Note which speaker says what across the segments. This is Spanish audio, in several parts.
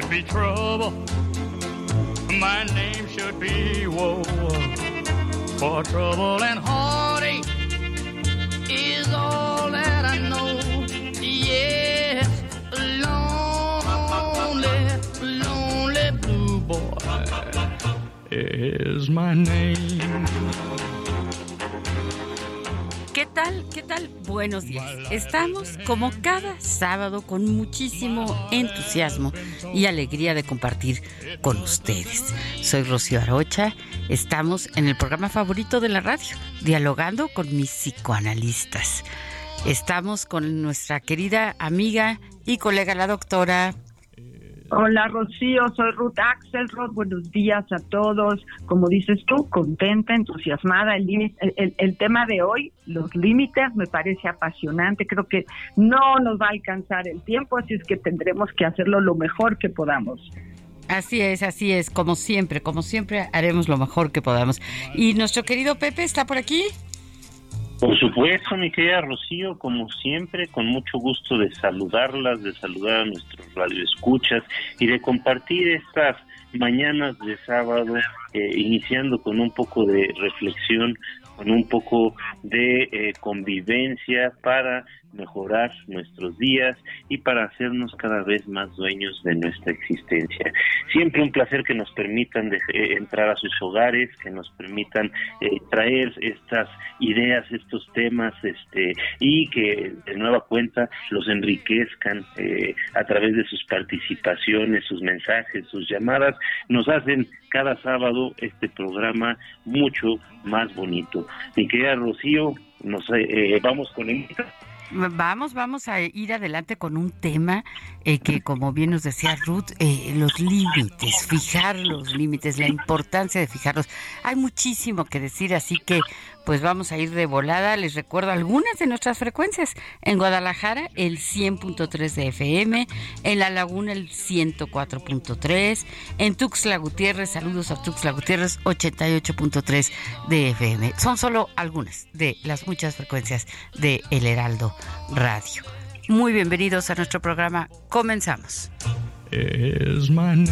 Speaker 1: Should be trouble. My name should be woe. For trouble and heartache is all that I know. Yes, lonely, lonely blue boy is my name.
Speaker 2: ¿Qué tal? ¿Qué tal? Buenos días. Estamos como cada sábado con muchísimo entusiasmo y alegría de compartir con ustedes. Soy Rocío Arocha. Estamos en el programa favorito de la radio, dialogando con mis psicoanalistas. Estamos con nuestra querida amiga y colega la doctora
Speaker 3: Hola Rocío, soy Ruth Axelrod, buenos días a todos. Como dices tú, contenta, entusiasmada. El, el, el, tema de hoy, los límites, me parece apasionante. Creo que no nos va a alcanzar el tiempo, así es que tendremos que hacerlo lo mejor que podamos.
Speaker 2: Así es, así es, como siempre, como siempre haremos lo mejor que podamos. ¿Y nuestro querido Pepe está por aquí?
Speaker 4: Por supuesto, mi querida Rocío, como siempre, con mucho gusto de saludarlas, de saludar a nuestros radioescuchas y de compartir estas mañanas de sábado, eh, iniciando con un poco de reflexión, con un poco de eh, convivencia para mejorar nuestros días y para hacernos cada vez más dueños de nuestra existencia. Siempre un placer que nos permitan de, eh, entrar a sus hogares, que nos permitan eh, traer estas ideas, estos temas, este y que de nueva cuenta los enriquezcan eh, a través de sus participaciones, sus mensajes, sus llamadas, nos hacen cada sábado este programa mucho más bonito. Mi querida Rocío, nos eh, vamos con el
Speaker 2: Vamos, vamos a ir adelante con un tema eh, que, como bien nos decía Ruth, eh, los límites, fijar los límites, la importancia de fijarlos. Hay muchísimo que decir, así que pues vamos a ir de volada. Les recuerdo algunas de nuestras frecuencias. En Guadalajara, el 100.3 de FM. En La Laguna, el 104.3. En Tuxtla Gutiérrez, saludos a Tuxtla Gutiérrez, 88.3 de FM. Son solo algunas de las muchas frecuencias de El Heraldo Radio. Muy bienvenidos a nuestro programa. Comenzamos.
Speaker 1: Is my.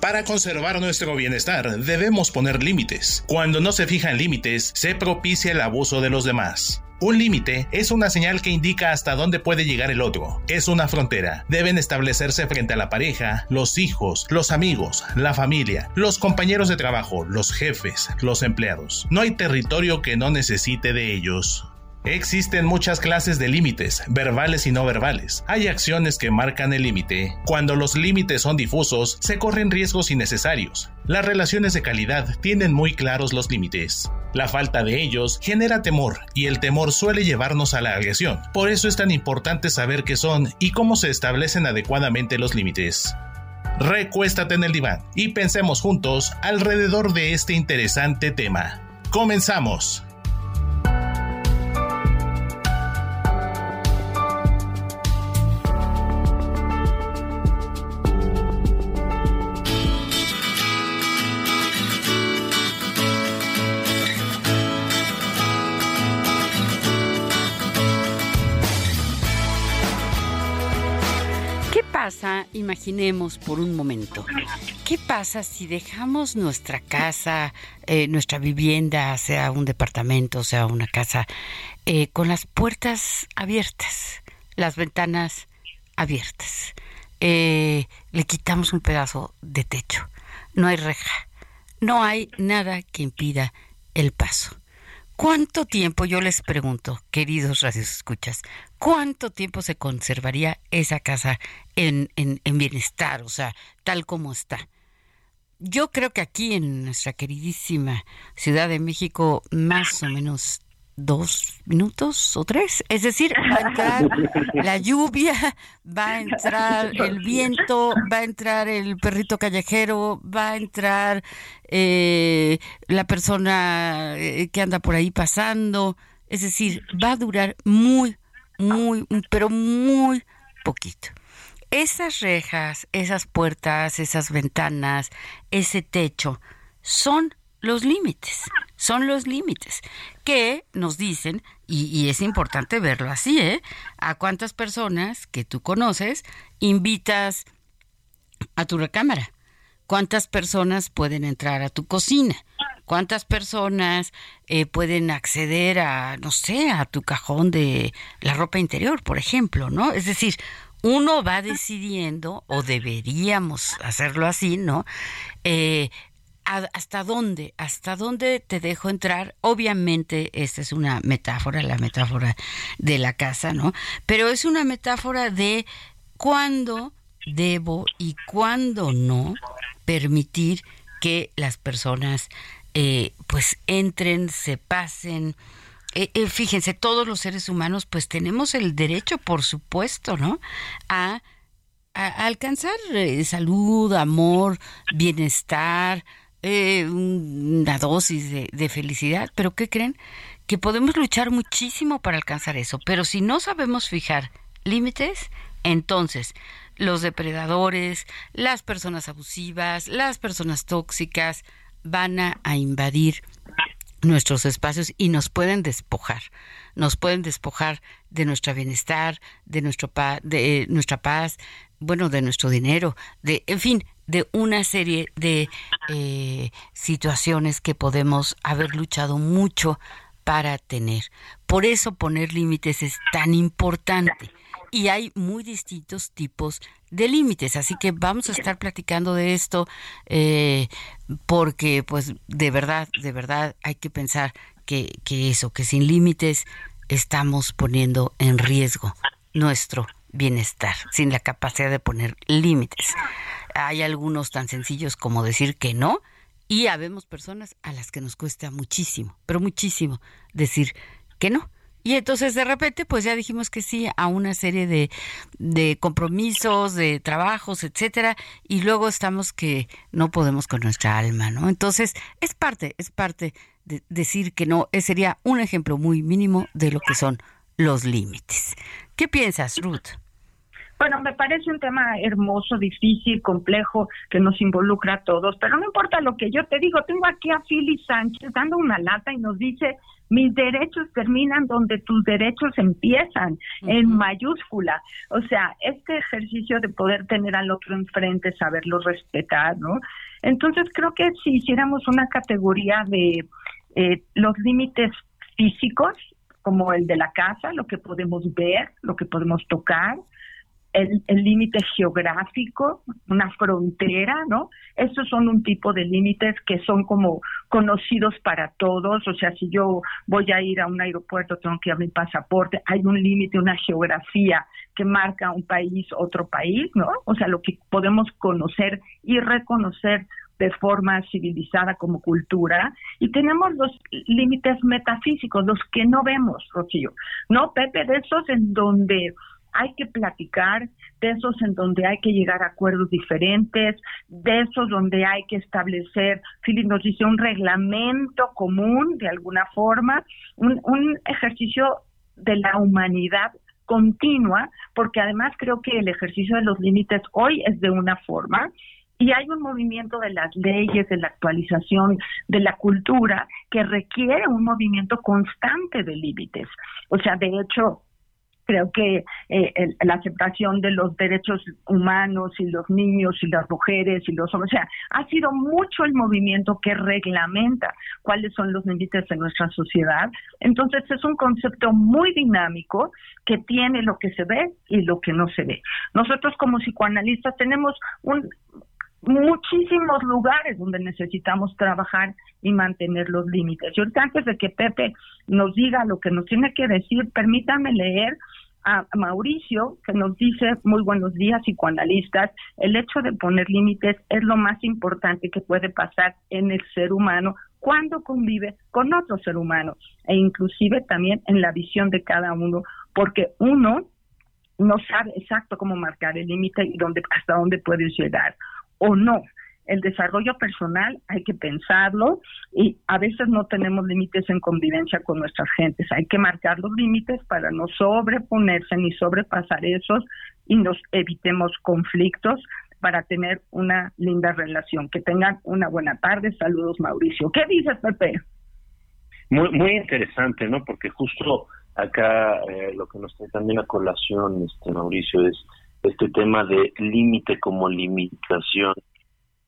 Speaker 5: Para conservar nuestro bienestar debemos poner límites. Cuando no se fijan límites, se propicia el abuso de los demás. Un límite es una señal que indica hasta dónde puede llegar el otro. Es una frontera. Deben establecerse frente a la pareja, los hijos, los amigos, la familia, los compañeros de trabajo, los jefes, los empleados. No hay territorio que no necesite de ellos. Existen muchas clases de límites, verbales y no verbales. Hay acciones que marcan el límite. Cuando los límites son difusos, se corren riesgos innecesarios. Las relaciones de calidad tienen muy claros los límites. La falta de ellos genera temor y el temor suele llevarnos a la agresión. Por eso es tan importante saber qué son y cómo se establecen adecuadamente los límites. Recuéstate en el diván y pensemos juntos alrededor de este interesante tema. Comenzamos.
Speaker 2: Imaginemos por un momento, qué pasa si dejamos nuestra casa, eh, nuestra vivienda, sea un departamento, sea una casa, eh, con las puertas abiertas, las ventanas abiertas? Eh, le quitamos un pedazo de techo, no hay reja, no hay nada que impida el paso. ¿Cuánto tiempo, yo les pregunto, queridos escuchas, cuánto tiempo se conservaría esa casa en, en, en, bienestar, o sea, tal como está? Yo creo que aquí en nuestra queridísima Ciudad de México, más o menos dos minutos o tres. Es decir, va a entrar la lluvia, va a entrar el viento, va a entrar el perrito callejero, va a entrar eh, la persona eh, que anda por ahí pasando. Es decir, va a durar muy, muy, pero muy poquito. Esas rejas, esas puertas, esas ventanas, ese techo, son los límites, son los límites que nos dicen, y, es importante verlo así, ¿eh? A cuántas personas que tú conoces invitas a tu recámara, cuántas personas pueden entrar a tu cocina, cuántas personas eh, pueden acceder a, no sé, a tu cajón de la ropa interior, por ejemplo, ¿no? Es decir, uno va decidiendo, o deberíamos hacerlo así, ¿no? Eh, hasta dónde, hasta dónde te dejo entrar. Obviamente, esta es una metáfora, la metáfora de la casa, ¿no? Pero es una metáfora de cuándo debo y cuándo no permitir que las personas eh, pues entren, se pasen. Eh, eh, fíjense, todos los seres humanos pues tenemos el derecho, por supuesto, ¿no? A, a alcanzar salud, amor, bienestar, eh, una dosis de, felicidad, pero ¿qué creen? Que podemos luchar muchísimo para alcanzar eso, pero si no sabemos fijar límites, entonces los depredadores, las personas abusivas, las personas tóxicas van a, invadir nuestros espacios y nos pueden despojar, nos pueden despojar de nuestro bienestar, de nuestro de nuestra paz, bueno, de nuestro dinero, de, en fin, de una serie de eh, situaciones que podemos haber luchado mucho para tener. Por eso poner límites es tan importante. Y hay muy distintos tipos de límites, así que vamos a estar platicando de esto eh, porque pues de verdad, de verdad hay que pensar que, que eso, que sin límites estamos poniendo en riesgo nuestro bienestar, sin la capacidad de poner límites. Hay algunos tan sencillos como decir que no y habemos personas a las que nos cuesta muchísimo, pero muchísimo decir que no. Y entonces de repente pues ya dijimos que sí a una serie de, de compromisos, de trabajos, etcétera, y luego estamos que no podemos con nuestra alma, ¿no? Entonces es parte, es parte de decir que no, ese sería un ejemplo muy mínimo de lo que son los límites. ¿Qué piensas, Ruth?
Speaker 3: Bueno, me parece un tema hermoso, difícil, complejo, que nos involucra a todos, pero no importa lo que yo te digo, tengo aquí a Philly Sánchez dando una lata y nos dice, mis derechos terminan donde tus derechos empiezan, en mayúscula. O sea, este ejercicio de poder tener al otro enfrente, saberlo respetar, ¿no? Entonces creo que si hiciéramos una categoría de eh, los límites físicos, como el de la casa, lo que podemos ver, lo que podemos tocar, el límite geográfico, una frontera, ¿no? Estos son un tipo de límites que son como conocidos para todos, o sea, si yo voy a ir a un aeropuerto, tengo que ir a mi pasaporte, hay un límite, una geografía que marca un país, otro país, ¿no? O sea, lo que podemos conocer y reconocer de forma civilizada como cultura y tenemos los límites metafísicos, los que no vemos, Rocío, ¿no, Pepe? De esos en donde hay que platicar, de esos en donde hay que llegar a acuerdos diferentes, de esos donde hay que establecer, Philip nos dice, un reglamento común de alguna forma, un, un ejercicio de la humanidad continua, porque además creo que el ejercicio de los límites hoy es de una forma y hay un movimiento de las leyes, de la actualización de la cultura que requiere un movimiento constante de límites. O sea, de hecho, creo que eh, la aceptación de los derechos humanos y los niños y las mujeres y los hombres, o sea, ha sido mucho el movimiento que reglamenta cuáles son los límites de nuestra sociedad. Entonces es un concepto muy dinámico que tiene lo que se ve y lo que no se ve. Nosotros como psicoanalistas tenemos un, muchísimos lugares donde necesitamos trabajar y mantener los límites. Y ahorita antes de que Pepe nos diga lo que nos tiene que decir, permítame leer a Mauricio, que nos dice, muy buenos días, psicoanalistas, el hecho de poner límites es lo más importante que puede pasar en el ser humano cuando convive con otro ser humano e inclusive también en la visión de cada uno, porque uno no sabe exacto cómo marcar el límite y dónde, hasta dónde puedes llegar o no. El desarrollo personal hay que pensarlo y a veces no tenemos límites en convivencia con nuestras gentes. Hay que marcar los límites para no sobreponerse ni sobrepasar esos y nos evitemos conflictos para tener una linda relación. Que tengan una buena tarde. Saludos, Mauricio. ¿Qué dices, Pepe?
Speaker 4: Muy, muy interesante, ¿no? Porque justo acá eh, lo que nos trae también a colación, este Mauricio, es este tema de límite como limitación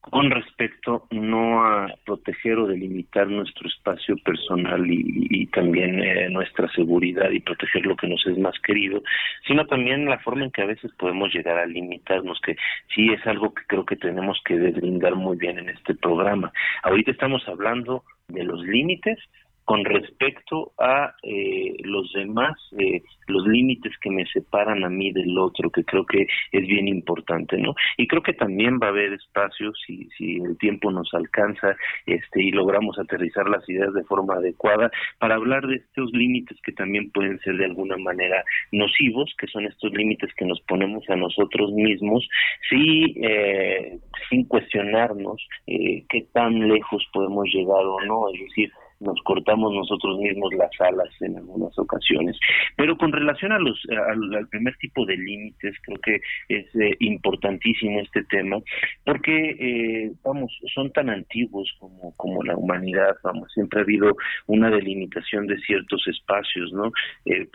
Speaker 4: con respecto no a proteger o delimitar nuestro espacio personal y, también eh, nuestra seguridad y proteger lo que nos es más querido, sino también la forma en que a veces podemos llegar a limitarnos, que sí es algo que creo que tenemos que deslindar muy bien en este programa. Ahorita estamos hablando de los límites, con respecto a eh, los demás, eh, los límites que me separan a mí del otro, que creo que es bien importante, ¿no? Y creo que también va a haber espacios, si, si el tiempo nos alcanza este, y logramos aterrizar las ideas de forma adecuada, para hablar de estos límites que también pueden ser de alguna manera nocivos, que son estos límites que nos ponemos a nosotros mismos, sí, eh, sin cuestionarnos eh, qué tan lejos podemos llegar o no, es decir, nos cortamos nosotros mismos las alas en algunas ocasiones. Pero con relación a los al, primer tipo de límites, creo que es eh, importantísimo este tema, porque eh, vamos, son tan antiguos como como la humanidad, vamos, siempre ha habido una delimitación de ciertos espacios, ¿no? Eh,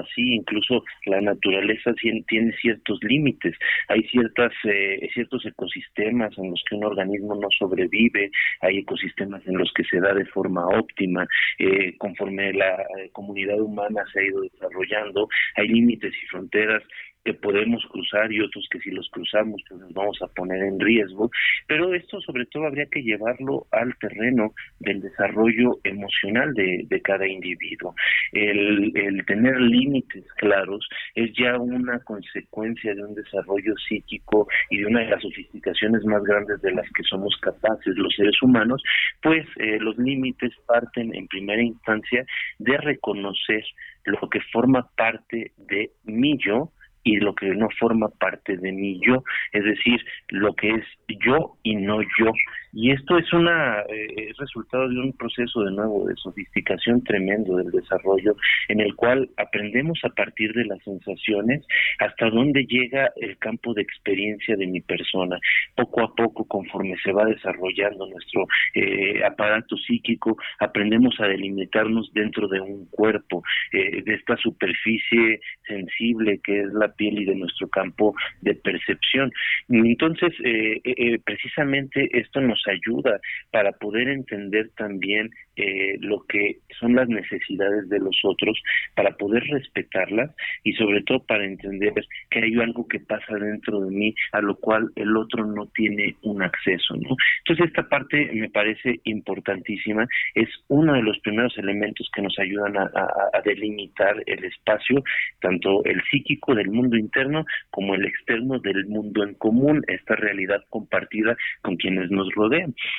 Speaker 4: así, incluso la naturaleza tiene ciertos límites, hay ciertas eh, ciertos ecosistemas en los que un organismo no sobrevive, hay ecosistemas en los que se da de forma óptima, eh, conforme la eh, comunidad humana se ha ido desarrollando, hay límites y fronteras que podemos cruzar y otros que si los cruzamos pues nos vamos a poner en riesgo, pero esto sobre todo habría que llevarlo al terreno del desarrollo emocional de, de cada individuo. El, el tener límites claros es ya una consecuencia de un desarrollo psíquico y de una de las sofisticaciones más grandes de las que somos capaces los seres humanos, pues eh, los límites parten en primera instancia de reconocer lo que forma parte de mi yo, y lo que no forma parte de mi yo, es decir, lo que es yo y no yo. Y esto es una eh, resultado de un proceso de nuevo de sofisticación tremendo del desarrollo en el cual aprendemos a partir de las sensaciones hasta dónde llega el campo de experiencia de mi persona. Poco a poco, conforme se va desarrollando nuestro eh, aparato psíquico, aprendemos a delimitarnos dentro de un cuerpo, eh, de esta superficie sensible que es la piel y de nuestro campo de percepción. Entonces, eh, eh, precisamente esto nos ayuda para poder entender también eh, lo que son las necesidades de los otros, para poder respetarlas y sobre todo para entender que hay algo que pasa dentro de mí a lo cual el otro no tiene un acceso, ¿no? Entonces esta parte me parece importantísima, es uno de los primeros elementos que nos ayudan a, a delimitar el espacio, tanto el psíquico del mundo interno como el externo del mundo en común, esta realidad compartida con quienes nos rodean.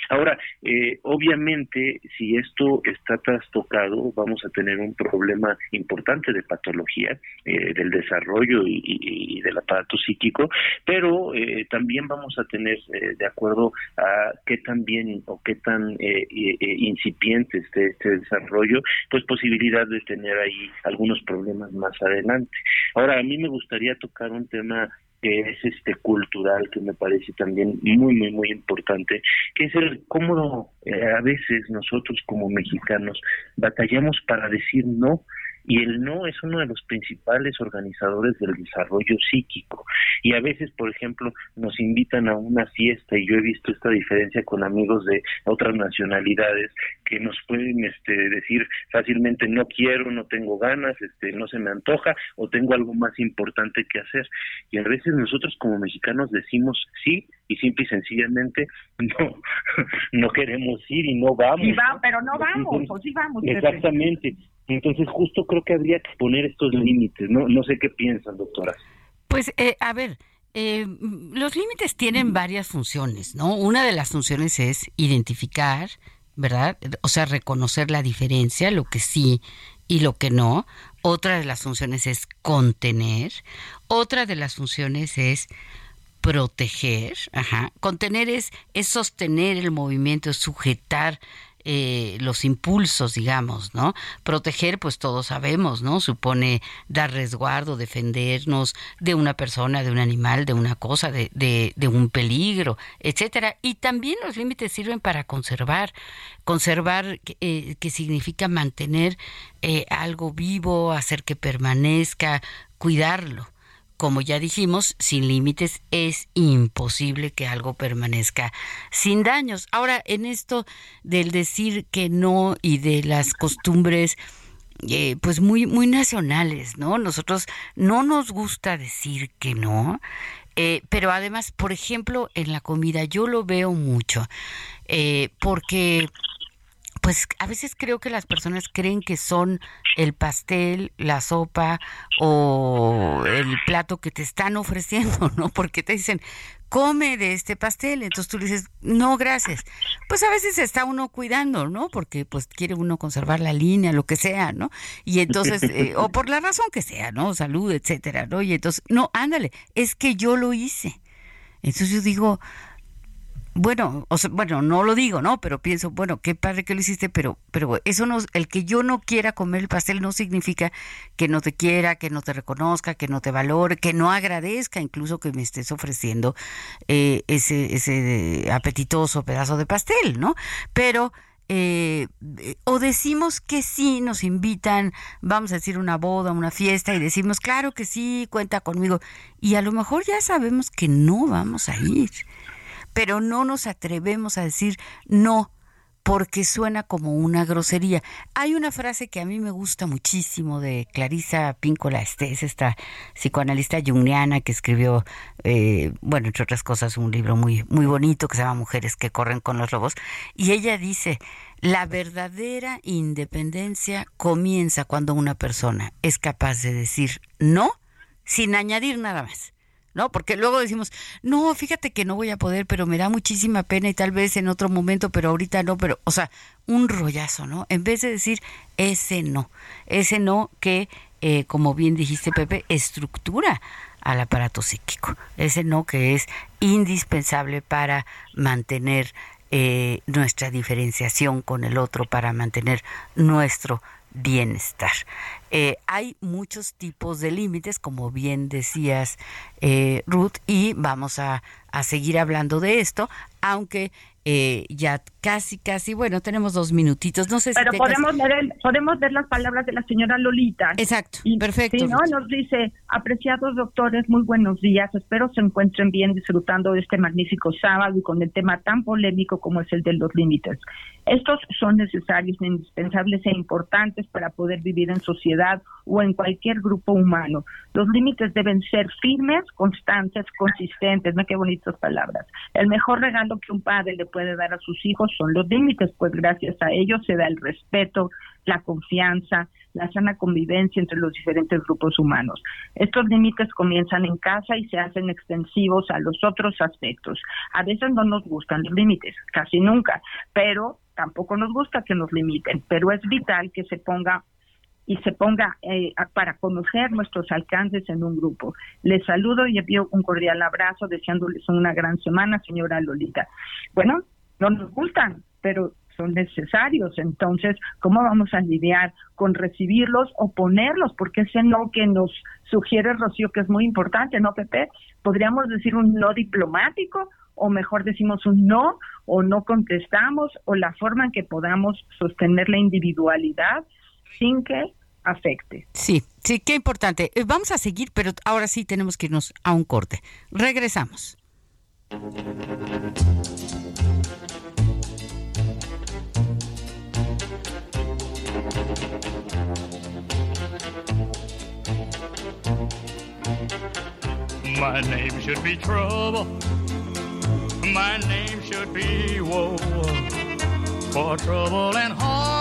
Speaker 4: Ahora, eh, obviamente, si esto está trastocado, vamos a tener un problema importante de patología, eh, del desarrollo y, del aparato psíquico, pero eh, también vamos a tener, de acuerdo a qué tan bien o qué tan incipiente esté este desarrollo, pues posibilidad de tener ahí algunos problemas más adelante. Ahora, a mí me gustaría tocar un tema que es este cultural que me parece también muy muy muy importante que es el cómo eh, a veces nosotros como mexicanos batallamos para decir no y el no es uno de los principales organizadores del desarrollo psíquico. Y a veces, por ejemplo, nos invitan a una fiesta y yo he visto esta diferencia con amigos de otras nacionalidades que nos pueden este, decir fácilmente no quiero, no tengo ganas, este, no se me antoja o tengo algo más importante que hacer. Y a veces nosotros como mexicanos decimos sí y simple y sencillamente no no queremos ir y no vamos.
Speaker 3: pero no vamos, o sí vamos.
Speaker 4: Exactamente. Entonces justo creo que habría que poner estos límites. No, no sé qué piensan, doctora.
Speaker 2: Pues eh, a ver, eh, los límites tienen varias funciones, ¿no? Una de las funciones es identificar, ¿verdad? O sea, reconocer la diferencia, lo que sí y lo que no. Otra de las funciones es contener. Otra de las funciones es proteger. Ajá. Contener es, es sostener el movimiento, sujetar eh, los impulsos, digamos, ¿no? Proteger, pues todos sabemos, ¿no? Supone dar resguardo, defendernos de una persona, de un animal, de una cosa, de, de, un peligro, etcétera. Y también los límites sirven para conservar, conservar eh, que significa mantener eh, algo vivo, hacer que permanezca, cuidarlo como ya dijimos, sin límites es imposible que algo permanezca sin daños. Ahora, en esto del decir que no y de las costumbres eh, pues muy muy nacionales, ¿no? Nosotros no nos gusta decir que no, eh, pero además, por ejemplo, en la comida yo lo veo mucho, eh, porque pues a veces creo que las personas creen que son el pastel, la sopa o el plato que te están ofreciendo, ¿no? Porque te dicen, come de este pastel, entonces tú le dices, no, gracias. Pues a veces está uno cuidando, ¿no? Porque pues quiere uno conservar la línea, lo que sea, ¿no? Y entonces, eh, o por la razón que sea, ¿no? Salud, etcétera, ¿no? Y entonces, no, ándale, es que yo lo hice. Entonces yo digo, bueno, o sea, bueno, no lo digo, ¿no? Pero pienso, bueno, qué padre que lo hiciste, pero, pero eso no, el que yo no quiera comer el pastel no significa que no te quiera, que no te reconozca, que no te valore, que no agradezca incluso que me estés ofreciendo eh, ese, ese apetitoso pedazo de pastel, ¿no? Pero eh, o decimos que sí, nos invitan, vamos a decir una boda, una fiesta y decimos, claro que sí, cuenta conmigo. Y a lo mejor ya sabemos que no vamos a ir pero no nos atrevemos a decir no porque suena como una grosería. Hay una frase que a mí me gusta muchísimo de Clarisa Píncola Estés, esta psicoanalista jungiana que escribió, eh, bueno, entre otras cosas, un libro muy, muy bonito que se llama Mujeres que corren con los lobos. Y ella dice, la verdadera independencia comienza cuando una persona es capaz de decir no sin añadir nada más. ¿No? Porque luego decimos, no, fíjate que no voy a poder, pero me da muchísima pena y tal vez en otro momento, pero ahorita no, pero, o sea, un rollazo, ¿no? En vez de decir ese no, ese no que, eh, como bien dijiste, Pepe, estructura al aparato psíquico, ese no que es indispensable para mantener eh, nuestra diferenciación con el otro, para mantener nuestro bienestar. Eh, hay muchos tipos de límites, como bien decías, eh, Ruth, y vamos a, a seguir hablando de esto, aunque eh, ya casi, casi, bueno, tenemos dos minutitos, no sé
Speaker 3: Pero podemos, ver podemos ver las palabras de la señora Lolita.
Speaker 2: Exacto, perfecto.
Speaker 3: Sí, ¿no? Nos dice, apreciados doctores, muy buenos días, espero se encuentren bien disfrutando de este magnífico sábado y con el tema tan polémico como es el de los límites. Estos son necesarios, indispensables e importantes para poder vivir en sociedad o en cualquier grupo humano. Los límites deben ser firmes, constantes, consistentes, ¿no? Qué bonitas palabras. El mejor regalo que un padre le puede dar a sus hijos son los límites, pues gracias a ellos se da el respeto, la confianza, la sana convivencia entre los diferentes grupos humanos. Estos límites comienzan en casa y se hacen extensivos a los otros aspectos. A veces no nos gustan los límites, casi nunca, pero tampoco nos gusta que nos limiten, pero es vital que se ponga y se ponga eh, para conocer nuestros alcances en un grupo. Les saludo y envío un cordial abrazo, deseándoles una gran semana, señora Lolita. Bueno, no nos gustan, pero son necesarios. Entonces, ¿cómo vamos a lidiar con recibirlos o ponerlos? Porque ese no que nos sugiere Rocío, que es muy importante, ¿no, Pepe? Podríamos decir un no diplomático o mejor decimos un no o no contestamos o la forma en que podamos sostener la individualidad sin que afecte.
Speaker 2: Sí, sí, qué importante. Eh, vamos a seguir, pero ahora sí tenemos que irnos a un corte. Regresamos.
Speaker 1: My name should be trouble. My name should be woe. For trouble and heartache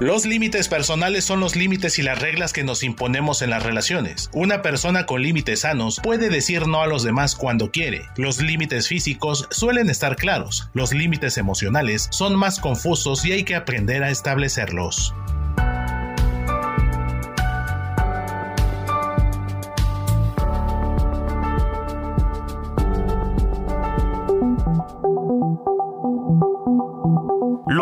Speaker 5: Los límites personales son los límites y las reglas que nos imponemos en las relaciones. Una persona con límites sanos puede decir no a los demás cuando quiere. Los límites físicos suelen estar claros. Los límites emocionales son más confusos y hay que aprender a establecerlos.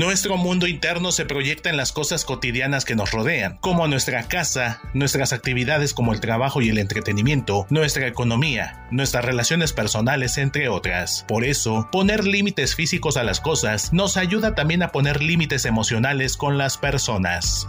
Speaker 5: Nuestro mundo interno se proyecta en las cosas cotidianas que nos rodean, como nuestra casa, nuestras actividades como el trabajo y el entretenimiento, nuestra economía, nuestras relaciones personales, entre otras. Por eso, poner límites físicos a las cosas nos ayuda también a poner límites emocionales con las personas.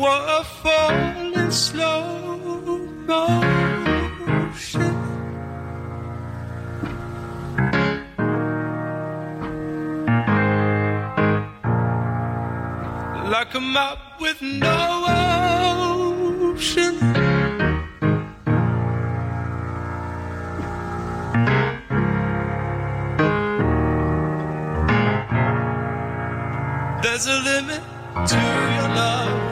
Speaker 6: Waterfall in slow motion. Like a map with no ocean. There's a limit to your love,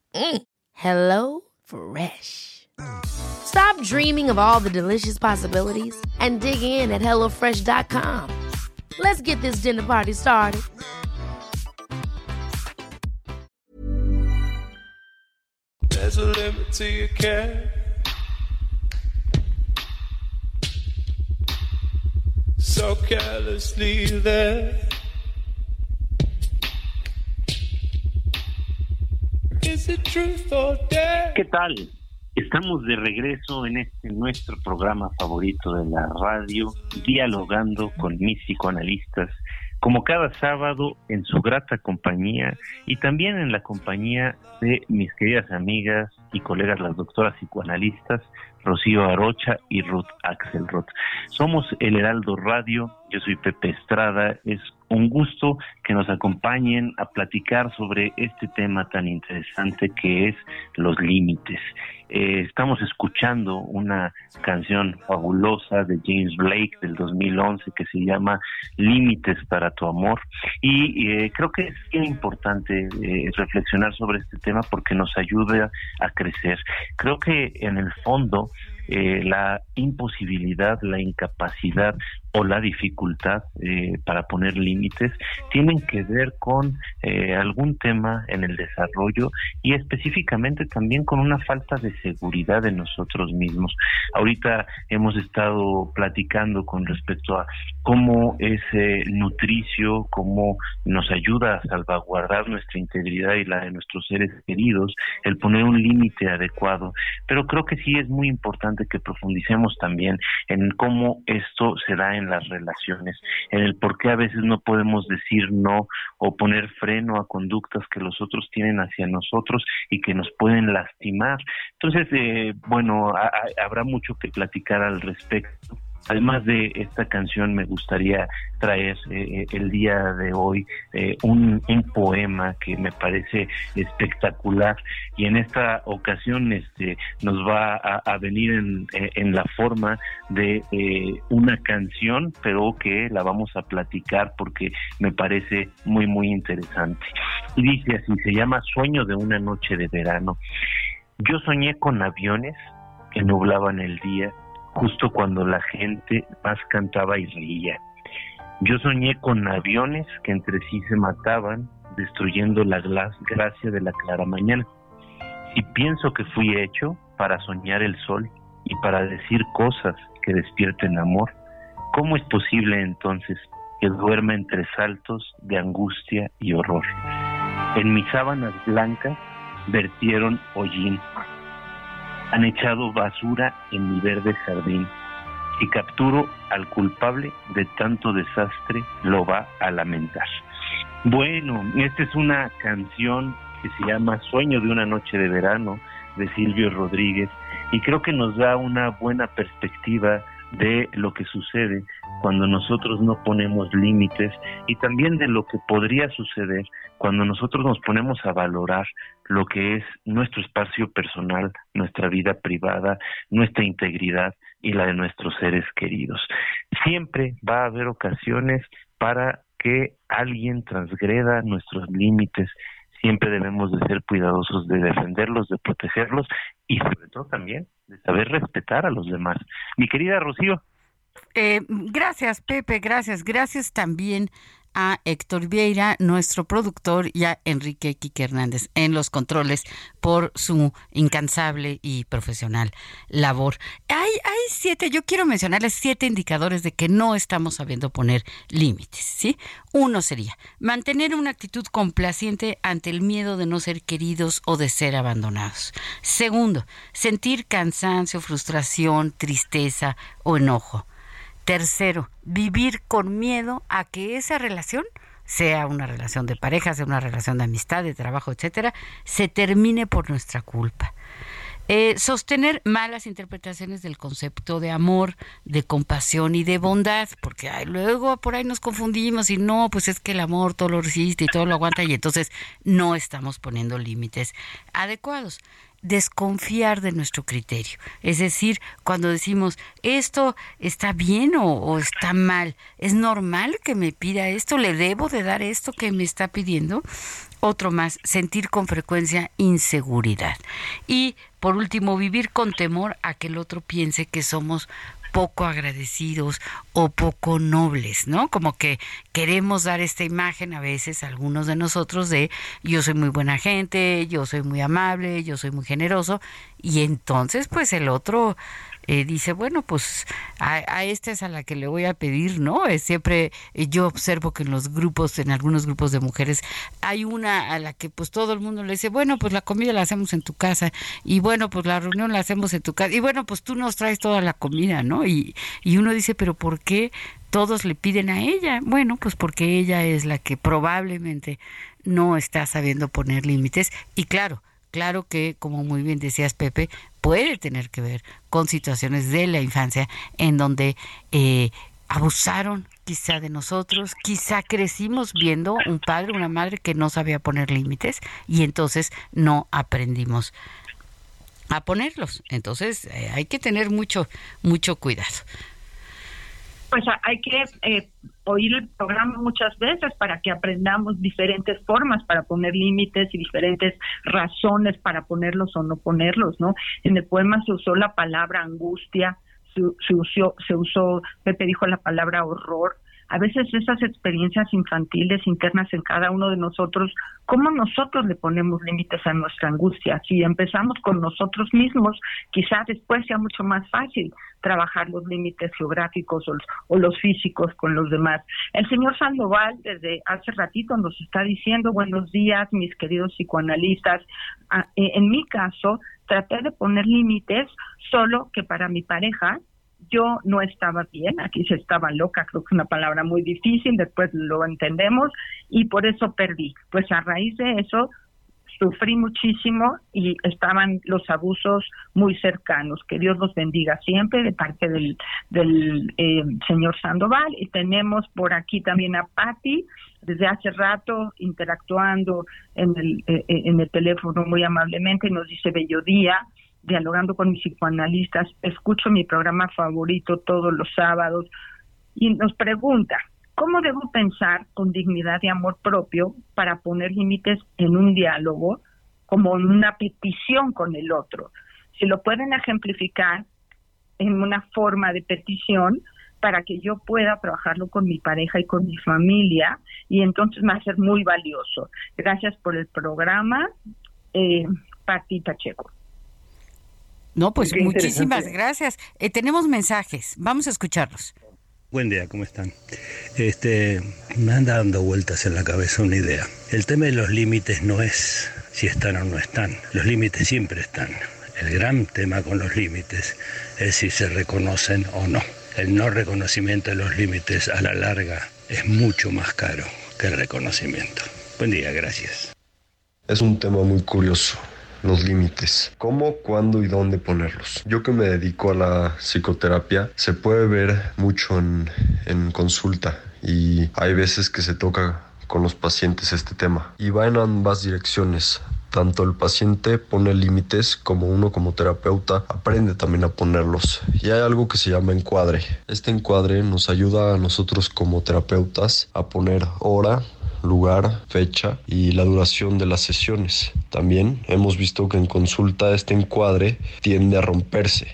Speaker 7: Mm. Hello Fresh. Stop dreaming of all the delicious possibilities and dig in at HelloFresh.com. Let's get this dinner party started.
Speaker 6: There's a limit to your care. So carelessly there.
Speaker 4: ¿Qué tal? Estamos de regreso en este nuestro programa favorito de la radio, dialogando con mis psicoanalistas, como cada sábado en su grata compañía y también en la compañía de mis queridas amigas y colegas, las doctoras psicoanalistas Rocío Arocha y Ruth Axelrod. Somos el Heraldo Radio, yo soy Pepe Estrada, es un gusto que nos acompañen a platicar sobre este tema tan interesante que es los límites. Eh, estamos escuchando una canción fabulosa de James Blake del 2011 que se llama Límites para tu amor y eh, creo que es bien importante eh, reflexionar sobre este tema porque nos ayuda a crecer. Creo que en el fondo la imposibilidad, la incapacidad o la dificultad eh, para poner límites tienen que ver con eh, algún tema en el desarrollo y específicamente también con una falta de seguridad de nosotros mismos. Ahorita hemos estado platicando con respecto a cómo ese nutricio, cómo nos ayuda a salvaguardar nuestra integridad y la de nuestros seres queridos, el poner un límite adecuado. Pero creo que sí es muy importante que profundicemos también en cómo esto se da en en las relaciones, en el por qué a veces no podemos decir no o poner freno a conductas que los otros tienen hacia nosotros y que nos pueden lastimar. Entonces, eh, bueno, habrá mucho que platicar al respecto. Además de esta canción, me gustaría traer eh, el día de hoy eh, un, poema que me parece espectacular y en esta ocasión este, nos va a, venir en, en, la forma de eh, una canción, pero que la vamos a platicar porque me parece muy, muy interesante. Y dice así, se llama Sueño de una noche de verano. Yo soñé con aviones que nublaban el día justo cuando la gente más cantaba y reía. Yo soñé con aviones que entre sí se mataban, destruyendo la gracia de la clara mañana. Y pienso que fui hecho para soñar el sol y para decir cosas que despierten amor, ¿cómo es posible entonces que duerma entre saltos de angustia y horror? En mis sábanas blancas vertieron hollín han echado basura en mi verde jardín. Si capturo al culpable de tanto desastre, lo va a lamentar. Bueno, esta es una canción que se llama Sueño de una noche de verano de Silvio Rodríguez y creo que nos da una buena perspectiva de lo que sucede cuando nosotros no ponemos límites y también de lo que podría suceder cuando nosotros nos ponemos a valorar lo que es nuestro espacio personal, nuestra vida privada, nuestra integridad y la de nuestros seres queridos. Siempre va a haber ocasiones para que alguien transgreda nuestros límites. Siempre debemos de ser cuidadosos de defenderlos, de protegerlos y sobre todo también de saber respetar a los demás. Mi querida Rocío.
Speaker 2: Eh, gracias, Pepe, gracias. Gracias también a Héctor Vieira, nuestro productor, y a Enrique Quique Hernández en los controles por su incansable y profesional labor. Hay, hay siete, yo quiero mencionarles siete indicadores de que no estamos sabiendo poner límites, ¿sí? Uno sería mantener una actitud complaciente ante el miedo de no ser queridos o de ser abandonados. Segundo, sentir cansancio, frustración, tristeza o enojo. Tercero, vivir con miedo a que esa relación, sea una relación de pareja, sea una relación de amistad, de trabajo, etcétera, se termine por nuestra culpa. Eh, sostener malas interpretaciones del concepto de amor, de compasión y de bondad, porque luego por ahí nos confundimos y no, pues es que el amor todo lo resiste y todo lo aguanta y entonces no estamos poniendo límites adecuados desconfiar de nuestro criterio. Es decir, cuando decimos esto está bien o, está mal, ¿es normal que me pida esto? ¿Le debo de dar esto que me está pidiendo? Otro más, sentir con frecuencia inseguridad. Y por último, vivir con temor a que el otro piense que somos poco agradecidos o poco nobles, ¿no? Como que queremos dar esta imagen a veces, algunos de nosotros, de yo soy muy buena gente, yo soy muy amable, yo soy muy generoso, y entonces pues el otro eh, dice, bueno, pues a, esta es a la que le voy a pedir, ¿no? Es siempre, eh, yo observo que en los grupos, en algunos grupos de mujeres, hay una a la que pues todo el mundo le dice, bueno, pues la comida la hacemos en tu casa, y bueno, pues la reunión la hacemos en tu casa, y bueno, pues tú nos traes toda la comida, ¿no? Y, y uno dice, pero ¿por qué todos le piden a ella? Bueno, pues porque ella es la que probablemente no está sabiendo poner límites, y claro, claro que, como muy bien decías Pepe, puede tener que ver con situaciones de la infancia en donde eh, abusaron quizá de nosotros, quizá crecimos viendo un padre, una madre que no sabía poner límites y entonces no aprendimos a ponerlos. Entonces eh, hay que tener mucho, mucho cuidado.
Speaker 3: Pues hay que eh, oír el programa muchas veces para que aprendamos diferentes formas para poner límites y diferentes razones para ponerlos o no ponerlos, ¿no? En el poema se usó la palabra angustia, se, usó, se usó, Pepe dijo la palabra horror, a veces esas experiencias infantiles internas en cada uno de nosotros, ¿cómo nosotros le ponemos límites a nuestra angustia? Si empezamos con nosotros mismos, quizás después sea mucho más fácil trabajar los límites geográficos o, los físicos con los demás. El señor Sandoval desde hace ratito nos está diciendo buenos días, mis queridos psicoanalistas. Ah, eh, en mi caso, traté de poner límites, solo que para mi pareja yo no estaba bien, aquí se estaba loca, creo que es una palabra muy difícil, después lo entendemos y por eso perdí. Pues a raíz de eso sufrí muchísimo y estaban los abusos muy cercanos. Que Dios los bendiga siempre de parte del, eh, señor Sandoval. Y tenemos por aquí también a Patti, desde hace rato interactuando en el, eh, en el teléfono muy amablemente, nos dice bello día dialogando con mis psicoanalistas, escucho mi programa favorito todos los sábados y nos pregunta, ¿cómo debo pensar con dignidad y amor propio para poner límites en un diálogo como en una petición con el otro? Si lo pueden ejemplificar en una forma de petición para que yo pueda trabajarlo con mi pareja y con mi familia y entonces va a ser muy valioso. Gracias por el programa, eh, Pati Pacheco.
Speaker 2: No, pues muchísimas gracias. Eh, tenemos mensajes, vamos a escucharlos.
Speaker 8: Buen día, ¿cómo están? Este, me anda dando vueltas en la cabeza una idea. El tema de los límites no es si están o no están. Los límites siempre están. El gran tema con los límites es si se reconocen o no. El no reconocimiento de los límites a la larga es mucho más caro que el reconocimiento. Buen día, gracias.
Speaker 9: Es un tema muy curioso los límites, cómo, cuándo y dónde ponerlos. Yo que me dedico a la psicoterapia, se puede ver mucho en, en consulta y hay veces que se toca con los pacientes este tema y va en ambas direcciones. Tanto el paciente pone límites como uno como terapeuta aprende también a ponerlos. Y hay algo que se llama encuadre. Este encuadre nos ayuda a nosotros como terapeutas a poner hora, lugar, fecha y la duración de las sesiones. También hemos visto que en consulta este encuadre tiende a romperse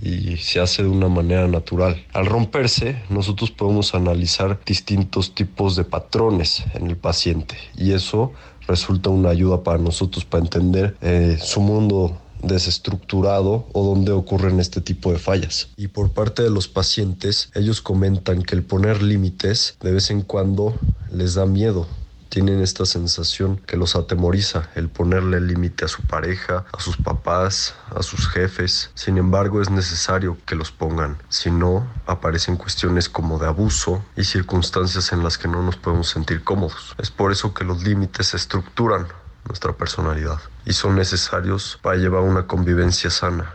Speaker 9: y se hace de una manera natural. Al romperse, nosotros podemos analizar distintos tipos de patrones en el paciente y eso resulta una ayuda para nosotros para entender eh, su mundo desestructurado o donde ocurren este tipo de fallas. Y por parte de los pacientes, ellos comentan que el poner límites de vez en cuando les da miedo. Tienen esta sensación que los atemoriza el ponerle límite a su pareja, a sus papás, a sus jefes. Sin embargo, es necesario que los pongan. Si no, aparecen cuestiones como de abuso y circunstancias en las que no nos podemos sentir cómodos. Es por eso que los límites estructuran nuestra personalidad y son necesarios para llevar una convivencia sana.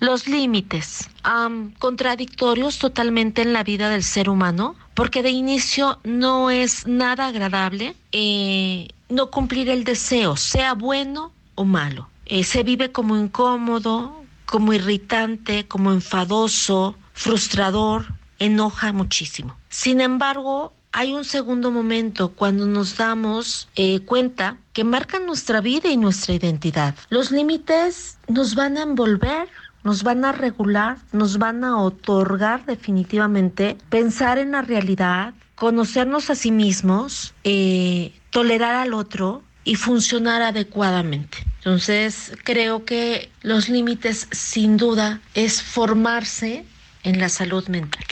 Speaker 10: Los límites, contradictorios totalmente en la vida del ser humano, porque de inicio no es nada agradable eh, no cumplir el deseo, sea bueno o malo. Eh, se vive como incómodo, como irritante, como enfadoso, frustrador, enoja muchísimo. Sin embargo, hay un segundo momento cuando nos damos eh, cuenta que marcan nuestra vida y nuestra identidad. Los límites nos van a envolver, nos van a regular, nos van a otorgar definitivamente pensar en la realidad, conocernos a sí mismos, eh, tolerar al otro y funcionar adecuadamente. Entonces, creo que los límites sin duda es formarse en la salud mental.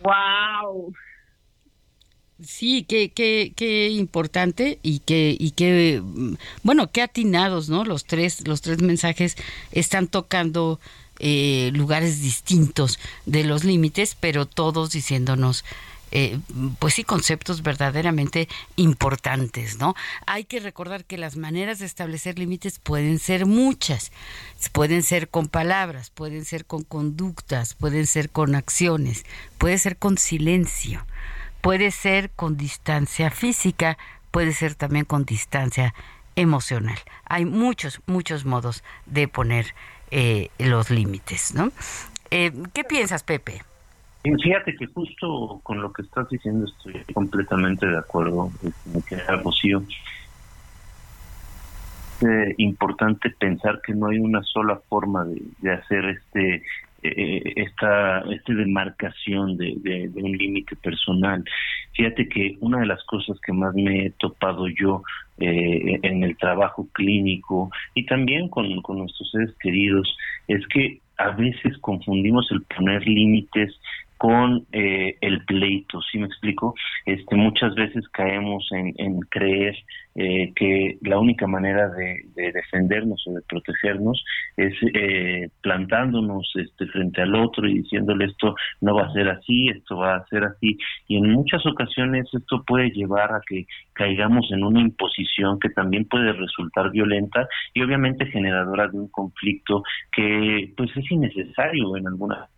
Speaker 3: Wow.
Speaker 2: Sí, qué, qué, qué importante y que, y que, bueno, qué atinados, ¿no? Los tres, los tres mensajes están tocando eh, lugares distintos de los límites, pero todos diciéndonos eh, pues sí, conceptos verdaderamente importantes, ¿no? Hay que recordar que las maneras de establecer límites pueden ser muchas. Pueden ser con palabras, pueden ser con conductas, pueden ser con acciones, puede ser con silencio, puede ser con distancia física, puede ser también con distancia emocional. Hay muchos, muchos modos de poner eh, los límites, ¿no? Eh, ¿Qué piensas, Pepe?
Speaker 4: Fíjate que justo con lo que estás diciendo estoy completamente de acuerdo, me queda Rocío. Es eh, importante pensar que no hay una sola forma de, hacer este eh, esta, esta demarcación de, de, un límite personal. Fíjate que una de las cosas que más me he topado yo eh, en el trabajo clínico y también con, con nuestros seres queridos es que a veces confundimos el poner límites con eh, el pleito, ¿sí me explico? Este, muchas veces caemos en, creer eh, que la única manera de, defendernos o de protegernos es eh, plantándonos este, frente al otro y diciéndole esto no va a ser así, esto va a ser así. Y en muchas ocasiones esto puede llevar a que caigamos en una imposición que también puede resultar violenta y obviamente generadora de un conflicto que pues es innecesario en alguna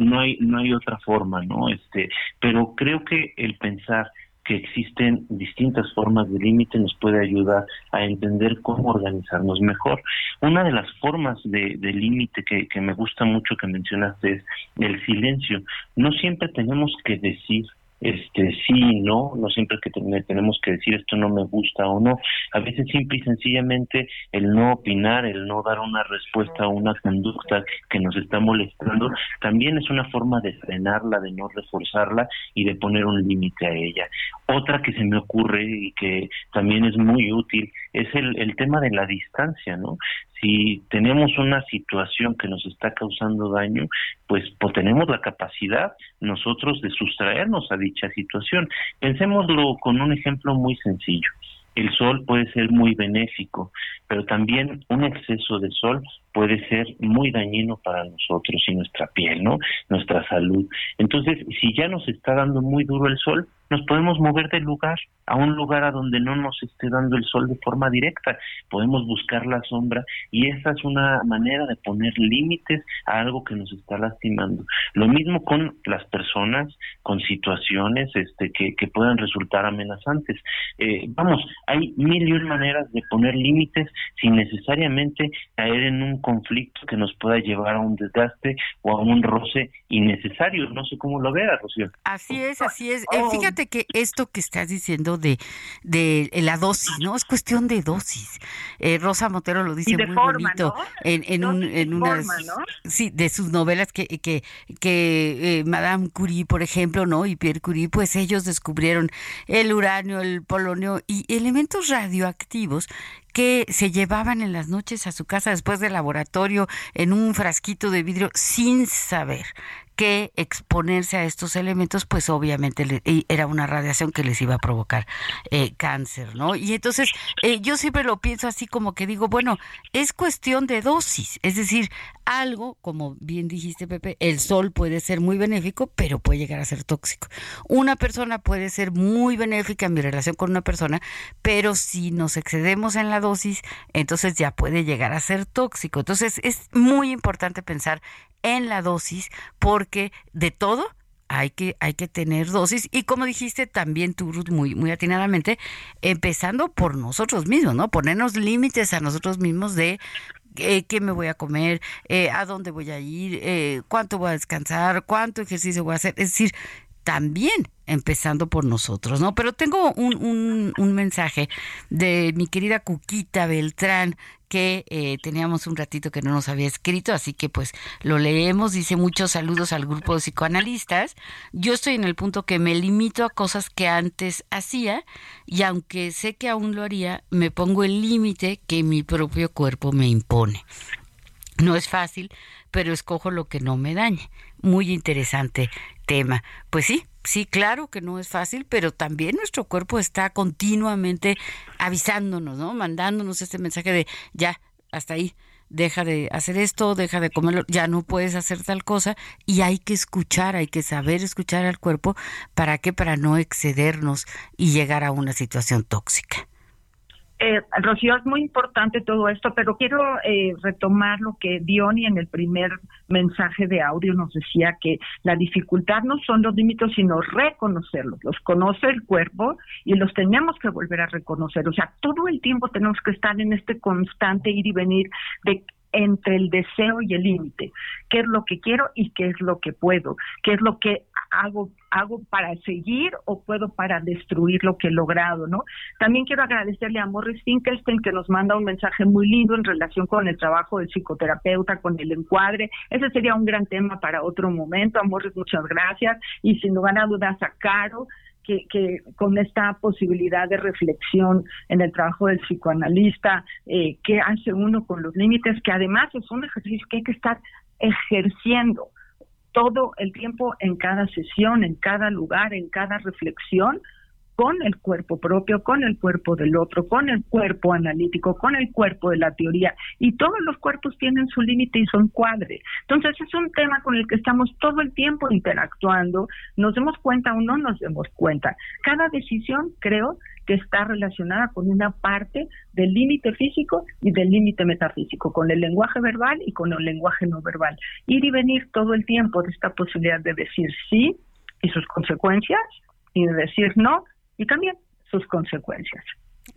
Speaker 4: no hay no hay otra forma no este pero creo que el pensar que existen distintas formas de límite nos puede ayudar a entender cómo organizarnos mejor. Una de las formas de, límite que, que me gusta mucho que mencionaste es el silencio. No siempre tenemos que decir este sí no no siempre que tenemos que decir esto no me gusta o no. A veces simple y sencillamente el no opinar el no dar una respuesta a una conducta que nos está molestando también es una forma de frenarla de no reforzarla y de poner un límite a ella. Otra que se me ocurre y que también es muy útil es el, el tema de la distancia no si tenemos una situación que nos está causando daño, pues, pues, tenemos la capacidad nosotros de sustraernos a dicha situación. Pensémoslo con un ejemplo muy sencillo. El sol puede ser muy benéfico, pero también un exceso de sol puede ser muy dañino para nosotros y nuestra piel, ¿no? Nuestra salud. Entonces, si ya nos está dando muy duro el sol, nos podemos mover del lugar a un lugar a donde no nos esté dando el sol de forma directa. Podemos buscar la sombra y esa es una manera de poner límites a algo que nos está lastimando. Lo mismo con las personas, con situaciones este, que, que puedan resultar amenazantes. Eh, vamos, hay mil y un maneras de poner límites sin necesariamente caer en un conflicto que nos pueda llevar a un desgaste o a un roce innecesario. No sé cómo lo vea, Rocío.
Speaker 2: Así es, así es. Eh, fíjate que esto que estás diciendo de, de la dosis, ¿no? Es cuestión de dosis. Eh, Rosa Montero lo dice muy bonito en, en, un, en una sí, de sus novelas que, que, que eh, Madame Curie, por ejemplo, ¿no? Y Pierre Curie, pues ellos descubrieron el uranio, el polonio y elementos radioactivos que se llevaban en las noches a su casa después del laboratorio en un frasquito de vidrio sin saber que exponerse a estos elementos, pues obviamente era una radiación que les iba a provocar eh, cáncer, ¿no? Y entonces eh, yo siempre lo pienso así como que digo, bueno, es cuestión de dosis, es decir, algo, como bien dijiste Pepe, el sol puede ser muy benéfico, pero puede llegar a ser tóxico. Una persona puede ser muy benéfica en mi relación con una persona, pero si nos excedemos en la dosis, entonces ya puede llegar a ser tóxico. Entonces es muy importante pensar en la dosis porque de todo hay que, hay que tener dosis y como dijiste también tú Ruth muy, muy atinadamente, empezando por nosotros mismos, ¿no? Ponernos límites a nosotros mismos de eh, qué me voy a comer, eh, a dónde voy a ir, eh, cuánto voy a descansar, cuánto ejercicio voy a hacer. Es decir, también empezando por nosotros, ¿no? Pero tengo un, un, mensaje de mi querida Cuquita Beltrán, que eh, teníamos un ratito que no nos había escrito, así que pues lo leemos. Dice muchos saludos al grupo de psicoanalistas. Yo estoy en el punto que me limito a cosas que antes hacía y aunque sé que aún lo haría, me pongo el límite que mi propio cuerpo me impone. No es fácil, pero escojo lo que no me dañe. Muy interesante tema. Pues sí, sí, claro que no es fácil, pero también nuestro cuerpo está continuamente avisándonos, ¿no? Mandándonos este mensaje de ya, hasta ahí, deja de hacer esto, deja de comerlo, ya no puedes hacer tal cosa y hay que escuchar, hay que saber escuchar al cuerpo para que para no excedernos y llegar a una situación tóxica.
Speaker 3: Eh, Rocío, es muy importante todo esto, pero quiero eh, retomar lo que Diony en el primer mensaje de audio nos decía, que la dificultad no son los límites, sino reconocerlos. Los conoce el cuerpo y los tenemos que volver a reconocer. O sea, todo el tiempo tenemos que estar en este constante ir y venir de entre el deseo y el límite, qué es lo que quiero y qué es lo que puedo, qué es lo que hago hago para seguir o puedo para destruir lo que he logrado, ¿no? También quiero agradecerle a Morris Finkelstein que nos manda un mensaje muy lindo en relación con el trabajo del psicoterapeuta, con el encuadre. Ese sería un gran tema para otro momento. A Morris, muchas gracias. Y sin lugar a dudas a Caro, que, con esta posibilidad de reflexión en el trabajo del psicoanalista, eh, qué hace uno con los límites, que además es un ejercicio que hay que estar ejerciendo todo el tiempo en cada sesión, en cada lugar, en cada reflexión, con el cuerpo propio, con el cuerpo del otro, con el cuerpo analítico, con el cuerpo de la teoría. Y todos los cuerpos tienen su límite y su encuadre. Entonces es un tema con el que estamos todo el tiempo interactuando, nos demos cuenta o no nos demos cuenta. Cada decisión, creo, que está relacionada con una parte del límite físico y del límite metafísico, con el lenguaje verbal y con el lenguaje no verbal. Ir y venir todo el tiempo de esta posibilidad de decir sí y sus consecuencias y de decir no y también sus consecuencias.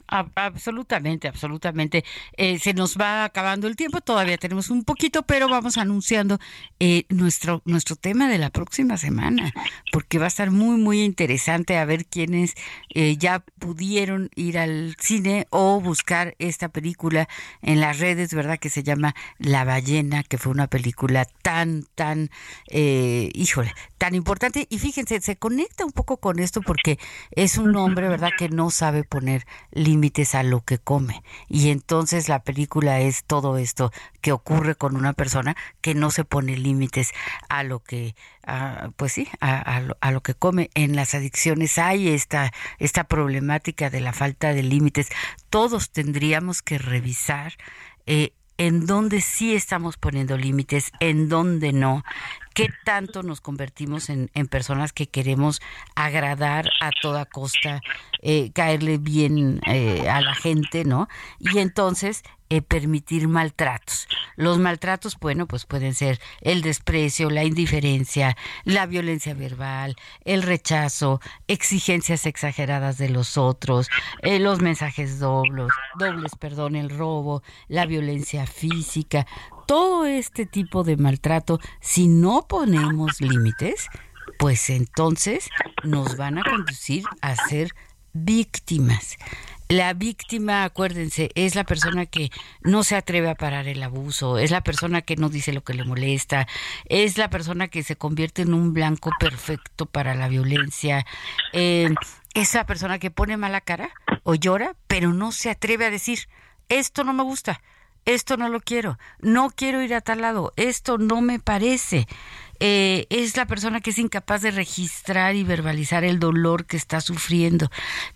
Speaker 2: Absolutamente, absolutamente. Eh, se nos va acabando el tiempo, todavía tenemos un poquito, pero vamos anunciando eh, nuestro, nuestro tema de la próxima semana, porque va a estar muy, muy interesante a ver quiénes eh, ya pudieron ir al cine o buscar esta película en las redes, ¿verdad? Que se llama La ballena, que fue una película tan, tan, híjole, tan importante. Y fíjense, se conecta un poco con esto porque es un hombre, ¿verdad?, que no sabe poner límites a lo que come. Y entonces la película es todo esto que ocurre con una persona que no se pone límites a lo que, pues sí, a, lo, que come. En las adicciones hay esta, esta problemática de la falta de límites. Todos tendríamos que revisar. Eh, en dónde sí estamos poniendo límites, en dónde no, qué tanto nos convertimos en, personas que queremos agradar a toda costa, eh, caerle bien eh, a la gente, ¿no? Y entonces eh, permitir maltratos. Los maltratos, bueno, pues pueden ser el desprecio, la indiferencia, la violencia verbal, el rechazo, exigencias exageradas de los otros, eh, los mensajes dobles, dobles, perdón, el robo, la violencia física, todo este tipo de maltrato, si no ponemos límites, pues entonces nos van a conducir a ser víctimas. La víctima, acuérdense, es la persona que no se atreve a parar el abuso, es la persona que no dice lo que le molesta, es la persona que se convierte en un blanco perfecto para la violencia, eh, es la persona que pone mala cara o llora, pero no se atreve a decir, esto no me gusta, esto no lo quiero, no quiero ir a tal lado, esto no me parece. Eh, es la persona que es incapaz de registrar y verbalizar el dolor que está sufriendo.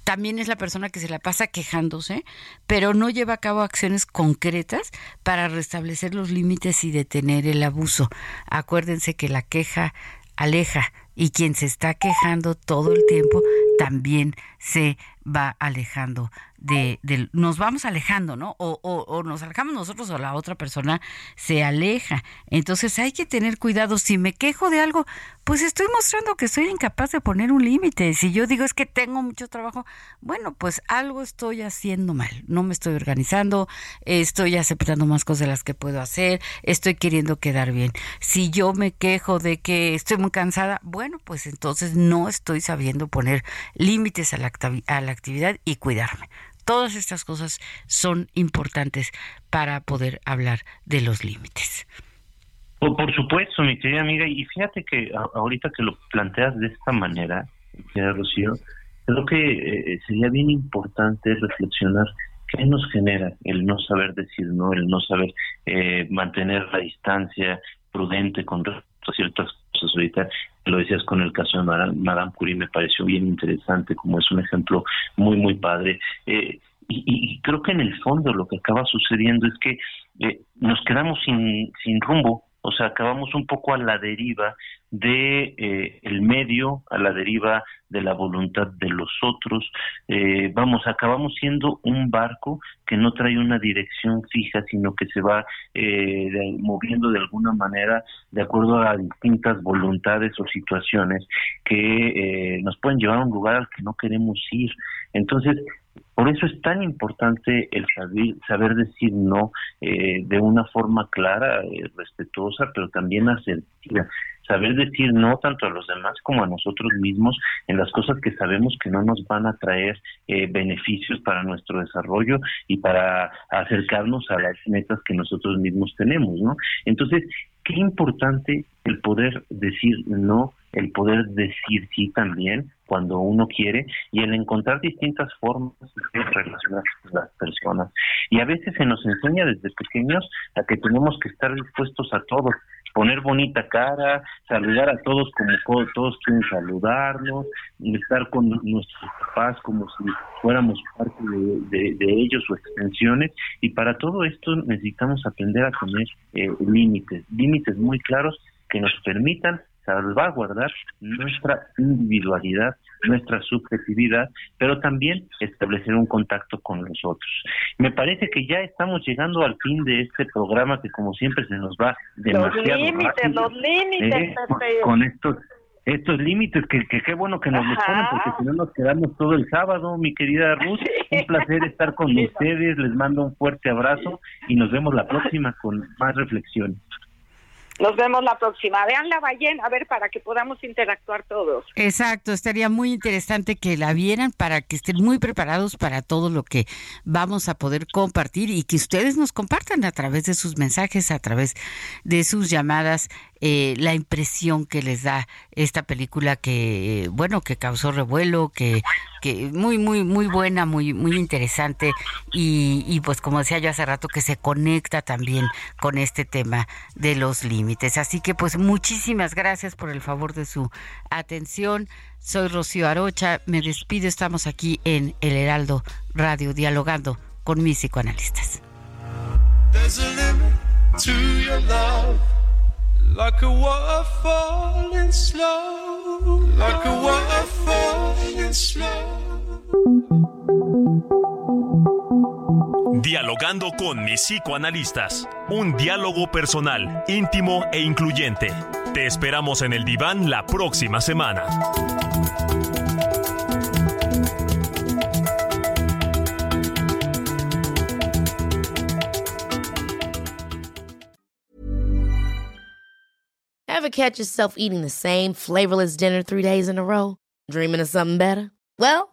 Speaker 2: También es la persona que se la pasa quejándose, pero no lleva a cabo acciones concretas para restablecer los límites y detener el abuso. Acuérdense que la queja aleja y quien se está quejando todo el tiempo también se va alejando de, nos vamos alejando, ¿no? O, o, nos alejamos nosotros o la otra persona se aleja. Entonces hay que tener cuidado. Si me quejo de algo, pues estoy mostrando que soy incapaz de poner un límite. Si yo digo es que tengo mucho trabajo, bueno, pues algo estoy haciendo mal. No me estoy organizando, estoy aceptando más cosas de las que puedo hacer, estoy queriendo quedar bien. Si yo me quejo de que estoy muy cansada, bueno, pues entonces no estoy sabiendo poner límites a la, a la actividad y cuidarme. Todas estas cosas son importantes para poder hablar de los límites.
Speaker 4: Por, supuesto, mi querida amiga, y fíjate que ahorita que lo planteas de esta manera, querida Rocío, creo que eh, sería bien importante reflexionar qué nos genera el no saber decir no, el no saber eh, mantener la distancia prudente con respecto a ciertas cosas ahorita lo decías con el caso de Madame, Curie, me pareció bien interesante, como es un ejemplo muy, muy padre. Eh, y, creo que en el fondo lo que acaba sucediendo es que eh, nos quedamos sin, sin rumbo, o sea, acabamos un poco a la deriva de eh, el medio, a la deriva de la voluntad de los otros. Eh, vamos, acabamos siendo un barco que no trae una dirección fija, sino que se va eh, moviendo de alguna manera de acuerdo a distintas voluntades o situaciones que nos pueden llevar a un lugar al que no queremos ir. Entonces, por eso es tan importante el saber, saber decir no eh, de una forma clara, eh, respetuosa, pero también asertiva. Saber decir no tanto a los demás como a nosotros mismos en las cosas que sabemos que no nos van a traer eh, beneficios para nuestro desarrollo y para acercarnos a las metas que nosotros mismos tenemos, ¿no? Entonces, qué importante el poder decir no, el poder decir sí también cuando uno quiere y el encontrar distintas formas de relacionarse con las personas. Y a veces se nos enseña desde pequeños a que tenemos que estar dispuestos a todo, poner bonita cara, saludar a todos como todos quieren saludarnos, estar con nuestros papás como si fuéramos parte de, ellos o extensiones. Y para todo esto necesitamos aprender a poner eh, límites, límites muy claros que nos permitan salvaguardar nuestra individualidad, nuestra subjetividad, pero también establecer un contacto con los otros. Me parece que ya estamos llegando al fin de este programa que como siempre se nos va demasiado
Speaker 11: Los límites, los límites,
Speaker 4: ¿eh? con, estos estos límites, que qué bueno que nos los ponen, porque si no nos quedamos todo el sábado, mi querida Ruth. Un placer estar con ustedes, les mando un fuerte abrazo y nos vemos la próxima con más reflexiones.
Speaker 11: Nos vemos la próxima. Vean la ballena, a ver, para que podamos interactuar todos.
Speaker 2: Exacto, estaría muy interesante que la vieran para que estén muy preparados para todo lo que vamos a poder compartir y que ustedes nos compartan a través de sus mensajes, a través de sus llamadas eh, la impresión que les da esta película que, bueno, que causó revuelo, que, que muy, muy, muy buena, muy, muy interesante y, y pues como decía yo hace rato, que se conecta también con este tema de los límites. Así que pues muchísimas gracias por el favor de su atención. Soy Rocío Arocha, me despido, estamos aquí en El Heraldo Radio dialogando con mis psicoanalistas.
Speaker 12: Dialogando con mis psicoanalistas. Un diálogo personal, íntimo e incluyente. Te esperamos en el diván la próxima semana.
Speaker 7: Ever catch yourself eating the same flavorless dinner three days in a row? Dreaming of something better? Well,